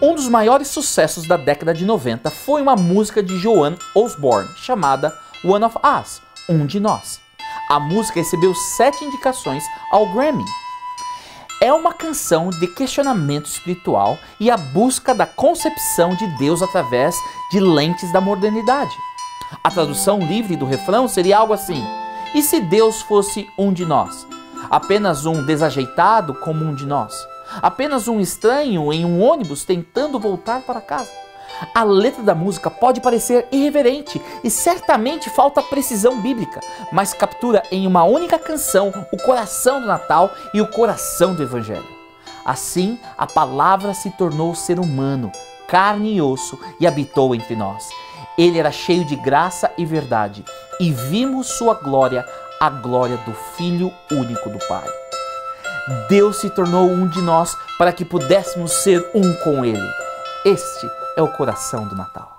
Um dos maiores sucessos da década de 90 foi uma música de Joan Osborne chamada One of Us, Um de Nós. A música recebeu sete indicações ao Grammy. É uma canção de questionamento espiritual e a busca da concepção de Deus através de lentes da modernidade. A tradução livre do refrão seria algo assim: E se Deus fosse um de nós? Apenas um desajeitado como um de nós? Apenas um estranho em um ônibus tentando voltar para casa? A letra da música pode parecer irreverente e certamente falta precisão bíblica, mas captura em uma única canção o coração do Natal e o coração do Evangelho. Assim, a palavra se tornou ser humano, carne e osso e habitou entre nós. Ele era cheio de graça e verdade, e vimos sua glória, a glória do Filho único do Pai. Deus se tornou um de nós para que pudéssemos ser um com Ele. Este é o coração do Natal.